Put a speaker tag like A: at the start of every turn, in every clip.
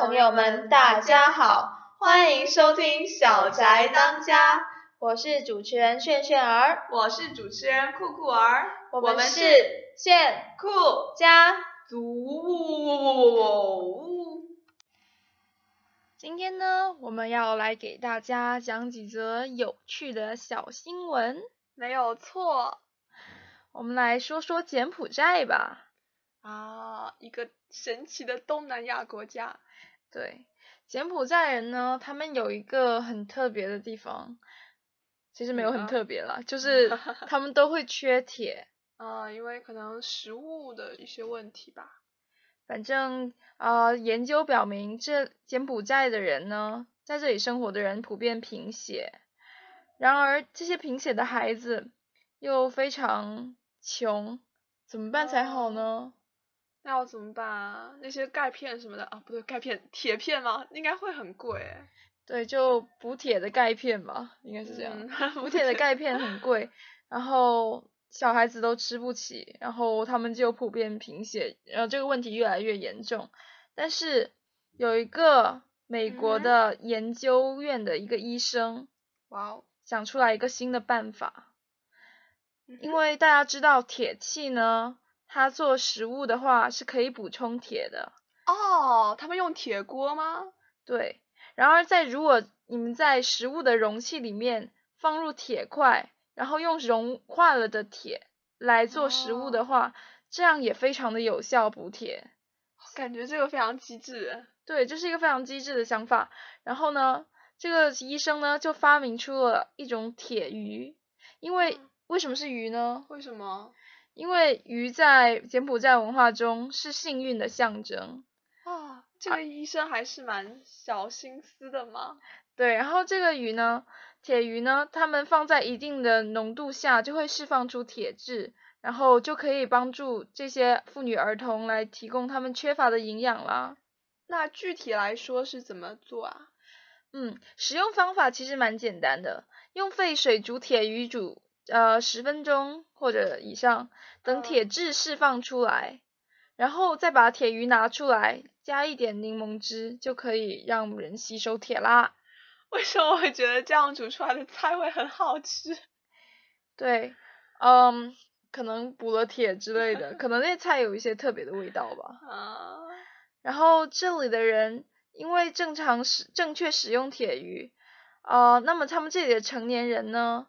A: 朋友们，大家好，欢迎收听《小宅当家》，我是主持人炫炫儿，
B: 我是主持人酷酷儿，
A: 我
B: 们
A: 们是炫
B: 酷
A: 家。
B: 族。
A: 今天呢，我们要来给大家讲几则有趣的小新闻。
B: 没有错
A: 我们来说说柬埔寨吧。
B: 啊，一个神奇的东南亚国家。
A: 对，柬埔寨人呢，他们有一个很特别的地方，其实没有很特别啦，就是 他们都会缺铁。
B: 啊，因为可能食物的一些问题吧。
A: 反正呃，研究表明，这柬埔寨的人呢，在这里生活的人普遍贫血。然而，这些贫血的孩子又非常穷，怎么办才好呢？
B: 那要怎么办啊？那些钙片什么的啊，不对，钙片、铁片吗？应该会很贵欸。
A: 对，就补铁的钙片吧，应该是这样。
B: 嗯
A: 补铁的钙片很贵，然后小孩子都吃不起，然后他们就普遍贫血，然后这个问题越来越严重。但是有一个美国的研究院的一个医生
B: 哇哦，
A: 想出来一个新的办法，因为大家知道铁器呢，它做食物的话是可以补充铁的，
B: 哦，他们用铁锅吗？
A: 对。然而在如果你们在食物的容器里面放入铁块，然后用融化了的铁来做食物的话，这样也非常的有效补铁。
B: 感觉这个非常机智。
A: 对，这是一个非常机智的想法。然后呢，这个医生呢就发明出了一种铁鱼，因为
B: 嗯
A: 为什么是鱼呢？
B: 为什么？
A: 因为鱼在柬埔寨文化中是幸运的象征。
B: 啊，这个医生还是蛮小心思的嘛。
A: 对，然后这个鱼呢，铁鱼呢，它们放在一定的浓度下就会释放出铁质，然后就可以帮助这些妇女儿童来提供他们缺乏的营养啦。
B: 那具体来说是怎么做啊？
A: 嗯，使用方法其实蛮简单的，用沸水煮铁鱼煮呃十分钟或者以上，等
B: 嗯
A: 铁质释放出来，然后再把铁鱼拿出来，加一点柠檬汁，就可以让人吸收铁啦。
B: 为什么会觉得这样煮出来的菜会很好吃？
A: 对，嗯，可能补了铁之类的，可能那菜有一些特别的味道吧。
B: 啊，
A: 然后这里的人因为正常使正确使用铁鱼，呃，那么他们这里的成年人呢，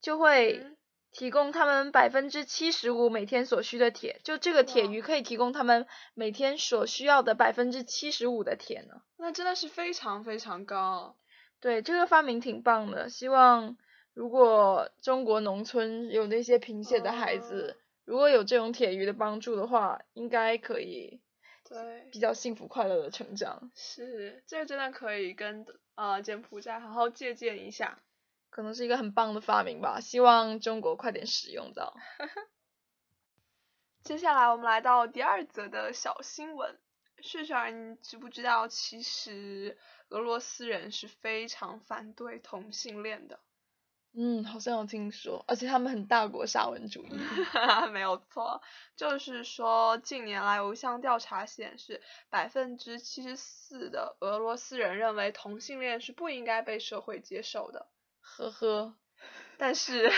A: 就会
B: 嗯
A: 提供他们百分之七十五每天所需的铁，就这个铁鱼可以提供他们每天所需要的百分之七十五的铁呢。
B: 那真的是非常非常高。
A: 对，这个发明挺棒的，希望如果中国农村有那些贫血的孩子，如果有这种铁鱼的帮助的话，应该可以
B: 对，
A: 比较幸福快乐的成长。
B: 是，这个真的可以跟呃柬埔寨好好借鉴一下。
A: 可能是一个很棒的发明吧，希望中国快点使用到。
B: 接下来我们来到第二则的小新闻。旭旭儿，你知不知道，其实俄罗斯人是非常反对同性恋的。
A: 嗯，好像有听说，而且他们很大国沙文主义。
B: 没有错，就是说近年来有一项调查显示，百分之七十四的俄罗斯人认为同性恋是不应该被社会接受的。
A: 呵呵，
B: 但是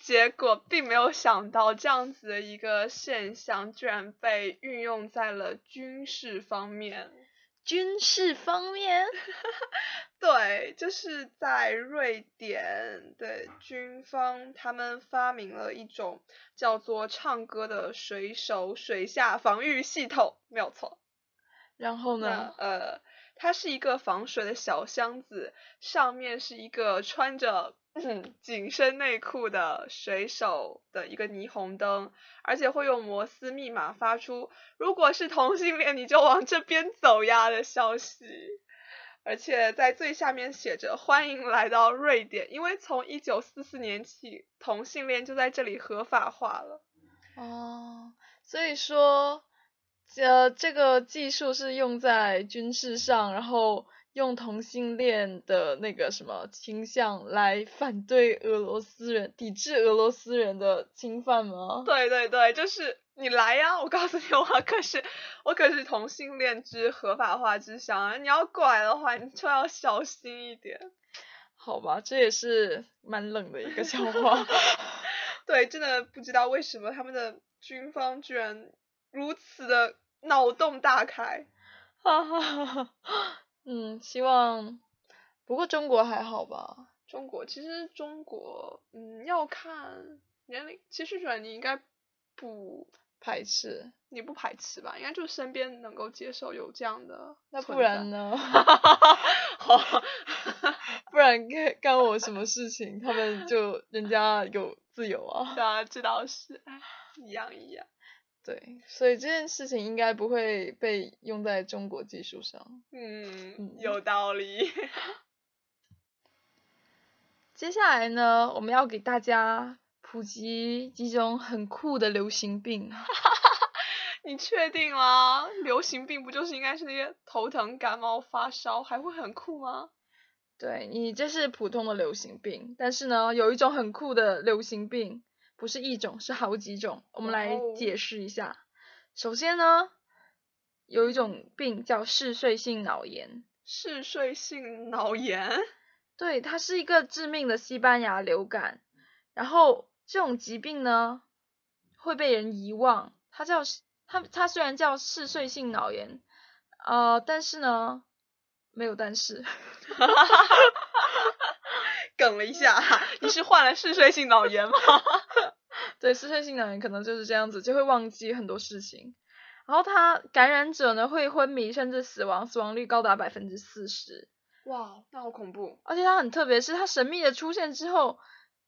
B: 结果并没有想到，这样子的一个现象居然被运用在了军事方面。
A: 军事方面，
B: 对，就是在瑞典的军方，他们发明了一种叫做“唱歌的水手水下防御系统”，没有错。
A: 然后呢？
B: 呃，它是一个防水的小箱子，上面是一个穿着嗯紧身内裤的水手的一个霓虹灯，而且会用摩斯密码发出“如果是同性恋，你就往这边走呀”的消息。而且在最下面写着“欢迎来到瑞典”，因为从一九四四年起，同性恋就在这里合法化了。
A: 哦，所以说，呃，这个技术是用在军事上，然后用同性恋的那个什么倾向来反对俄罗斯人，抵制俄罗斯人的侵犯吗？
B: 对对对，就是你来呀！我告诉你，我可是我可是同性恋之合法化之乡啊！你要过来的话，你就要小心一点。
A: 好吧，这也是蛮冷的一个笑话。
B: 对，真的不知道为什么他们的军方居然如此的脑洞大开。
A: 哈哈哈，嗯，希望，不过中国还好吧？
B: 中国其实中国，嗯，要看年龄。其实觉你应该不
A: 排斥，
B: 你不排斥吧？应该就身边能够接受有这样的。
A: 那不然呢？
B: 好，
A: 不然干干我什么事情？他们就人家有自由啊。
B: 对啊，这倒是，一样一样。
A: 对，所以这件事情应该不会被用在中国技术上。
B: 嗯，有道理。
A: 接下来呢，我们要给大家普及几种很酷的流行病。
B: 你确定吗？流行病不就是应该是那些头疼、感冒、发烧，还会很酷吗？
A: 对你这是普通的流行病，但是呢，有一种很酷的流行病。不是一种，是好几种。我们来解释一下。首先呢，有一种病叫嗜睡性脑炎。
B: 嗜睡性脑炎？
A: 对，它是一个致命的西班牙流感。然后这种疾病呢，会被人遗忘。它叫它它虽然叫嗜睡性脑炎，呃，但是呢，没有但是。
B: 梗了一下，你是患了嗜睡性脑炎吗？
A: 对，嗜睡性脑炎可能就是这样子，就会忘记很多事情。然后他感染者呢会昏迷甚至死亡，死亡率高达百分之四十。
B: 哇，那好恐怖！
A: 而且他很特别，是他神秘的出现之后，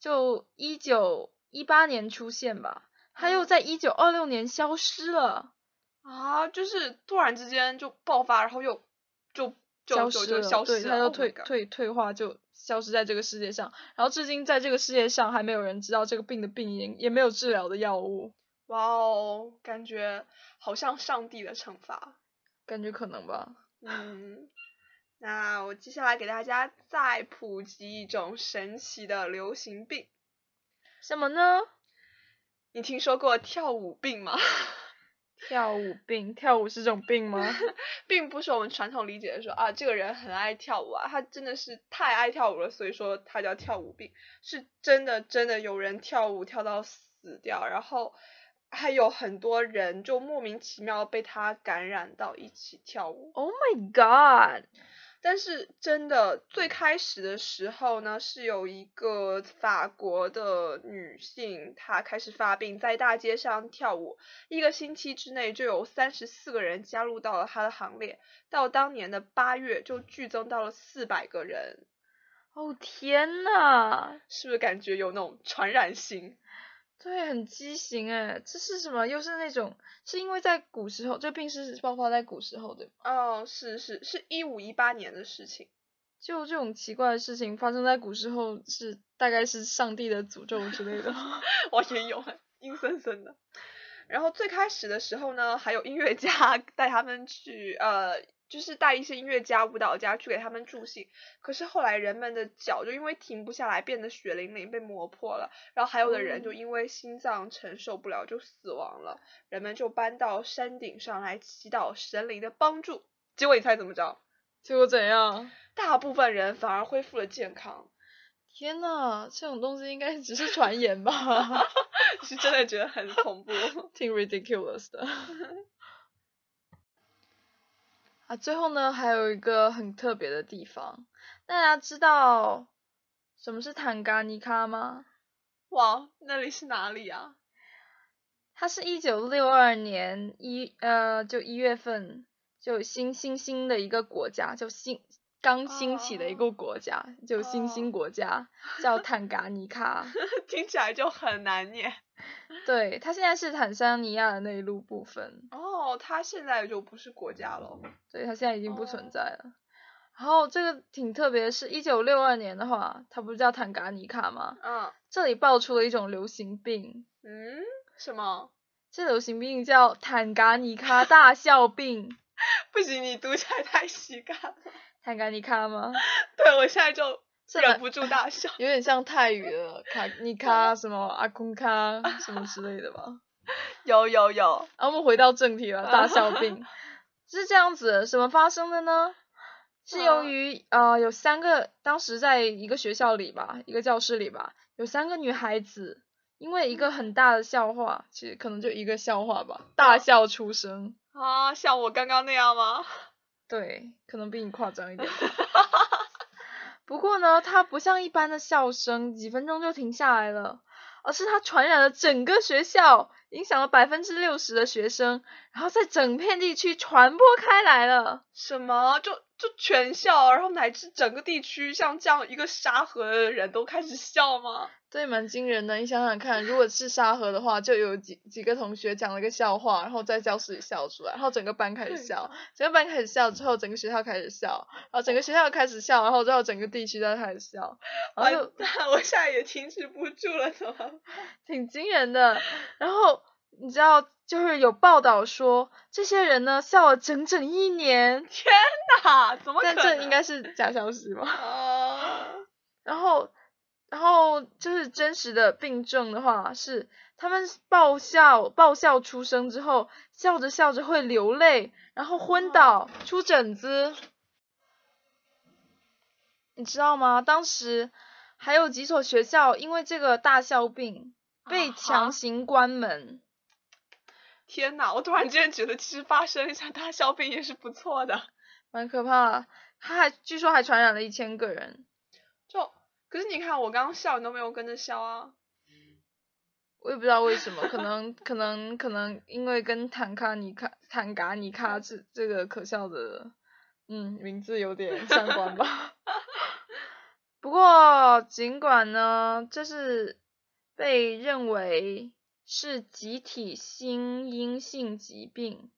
A: 就一九一八年出现吧，他又在一九二六年消失了。
B: 啊，就是突然之间就爆发，然后又就
A: 消失
B: 了，
A: 对，他又退退退化就。消失在这个世界上，然后至今在这个世界上还没有人知道这个病的病因，也没有治疗的药物。
B: 哇哦，感觉好像上帝的惩罚，
A: 感觉可能吧。
B: 嗯，那我接下来给大家再普及一种神奇的流行病，
A: 什么呢？
B: 你听说过跳舞病吗？
A: 跳舞病，跳舞是种病吗？
B: 并不是我们传统理解的说啊，这个人很爱跳舞啊，他真的是太爱跳舞了，所以说他叫跳舞病。是真的，真的有人跳舞跳到死掉，然后还有很多人就莫名其妙被他感染到一起跳舞。
A: Oh my god！
B: 但是真的最开始的时候呢，是有一个法国的女性，她开始发病，在大街上跳舞，一个星期之内就有三十四个人加入到了她的行列，到当年的八月就剧增到了四百个人。
A: 哦天呐，
B: 是不是感觉有那种传染性？
A: 对，很畸形哎，这是什么？又是那种，是因为在古时候，这病是爆发在古时候的。
B: 哦，是是是一五一八年的事情。
A: 就这种奇怪的事情发生在古时候，是大概是上帝的诅咒之类的。
B: 我也有，阴森森的。然后最开始的时候呢，还有音乐家 带他们去呃。就是带一些音乐家、舞蹈家去给他们助兴，可是后来人们的脚就因为停不下来，变得血淋淋，被磨破了。然后还有的人就因为心脏承受不了就死亡了。人们就搬到山顶上来祈祷神灵的帮助。结果你猜怎么着？
A: 结果怎样？
B: 大部分人反而恢复了健康。
A: 天呐，这种东西应该只是传言吧？
B: 是真的觉得很恐怖，
A: 挺 ridiculous 的。啊，最后呢，还有一个很特别的地方，大家知道什么是坦嘎尼卡吗？
B: 哇，那里是哪里啊？
A: 它是一九六二年一呃，就一月份就新新兴的一个国家，就新刚兴起的一个国家，就新兴
B: 哦
A: 国家，叫坦噶尼卡。
B: 听起来就很难念。
A: 对，它现在是坦桑尼亚的内陆部分，
B: 哦，它现在就不是国家了。
A: 对，它现在已经不存
B: 哦
A: 在了。然后这个挺特别的是，一九六二年的话，它不是叫坦噶尼卡吗？
B: 嗯
A: 这里爆出了一种流行病，
B: 嗯，什么？
A: 这流行病叫坦噶尼卡大笑病。
B: 不行，你读起来太喜感了。
A: 坦噶尼卡吗？
B: 对我现在就忍不住大笑。
A: 有点像泰语的卡尼卡什么阿空卡什么之类的吧。
B: 有有有，
A: 然后我们回到正题了，大笑病是这样子，什么发生的呢？是由
B: 嗯
A: 于呃有三个，当时在一个学校里吧，一个教室里吧，有三个女孩子，因为一个很大的笑话，其实可能就一个笑话吧，大笑出声。
B: 啊，像我刚刚那样吗？
A: 对，可能比你夸张一点吧。不过呢，它不像一般的笑声，几分钟就停下来了，而是它传染了整个学校，影响了百分之六十的学生，然后在整片地区传播开来了。
B: 什么？就就全校，然后乃至整个地区，像这样一个沙河的人都开始笑吗？
A: 对，蛮惊人的。你想想看，如果是沙河的话，就有几几个同学讲了个笑话，然后在教室里笑出来，然后整个班开始笑，整个班开始笑之后，整个学校开始笑，然后整个学校开始笑，然后之后整个地区都开始笑，然后就
B: 我现在也停止不住了，怎么？
A: 挺惊人的。然后你知道，就是有报道说，这些人呢笑了整整一年，
B: 天哪，怎么可
A: 但
B: 能？
A: 这应该是假消息吧？
B: 啊，
A: 然后，然后就是真实的病症的话，是他们爆笑爆笑出生之后，笑着笑着会流泪，然后昏倒、出疹子。你知道吗？当时还有几所学校因为这个大笑病被强行关门。
B: 天呐！我突然间觉得，其实发生一下大笑病也是不错的。
A: 蛮可怕的。他还据说还传染了一千个人，
B: 就，可是你看，我刚刚笑，你都没有跟着笑啊。
A: 我也不知道为什么，可能可能可能因为跟坦卡尼卡坦嘎尼卡这这个可笑的嗯名字有点相关吧。不过尽管呢，这是被认为是集体心因性疾病，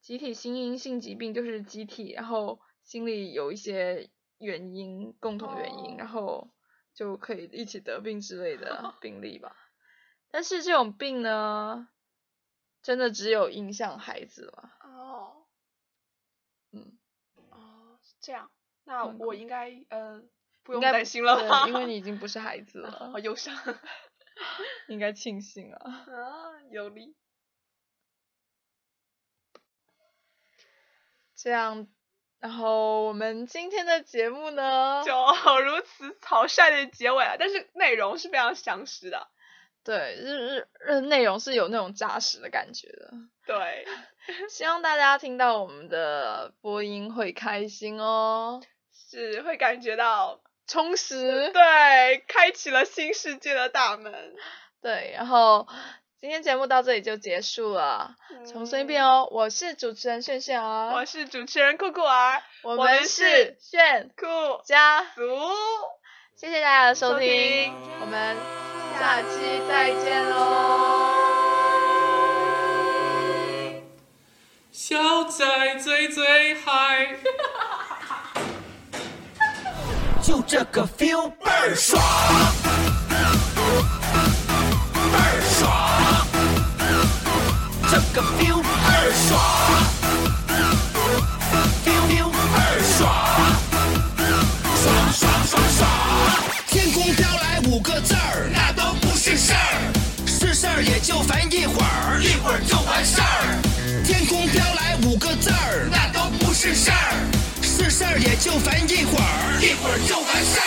A: 集体心因性疾病就是集体，然后心里有一些原因，共同原因，然后就可以一起得病之类的 病例吧。但是这种病呢，真的只有影响孩子了。
B: 哦，
A: 嗯，
B: 哦，是这样。那我应该呃不用担心了吧？
A: 因为你已经不是孩子了
B: 好，忧伤
A: 应该庆幸啊。
B: 啊，有理。
A: 这样，然后我们今天的节目呢，
B: 就如此草率的结尾了，但是内容是非常详实的。
A: 对日日日内容是有那种扎实的感觉的。
B: 对，
A: 希望大家听到我们的播音会开心哦，
B: 是会感觉到
A: 充实。
B: 对，开启了新世界的大门。
A: 对，然后今天节目到这里就结束了。重申一遍哦，我是主持人炫炫儿，
B: 我是主持人酷酷儿，
A: 我们是
B: 是
A: 炫
B: 酷
A: 家，
B: 族，
A: 谢谢大家的收听，我们下期再见喽。
C: 小仔最最嗨。
D: 就这个 feel 倍儿爽，个 feel 倍儿爽，feel feel 倍儿爽，爽爽爽爽。天空飘来五个字儿，那都不是事儿，是事儿也就烦一会儿，一会儿就完事儿。天空飘来五个字儿，那都不是事儿，是事儿也就烦一会儿，一会儿就完事儿。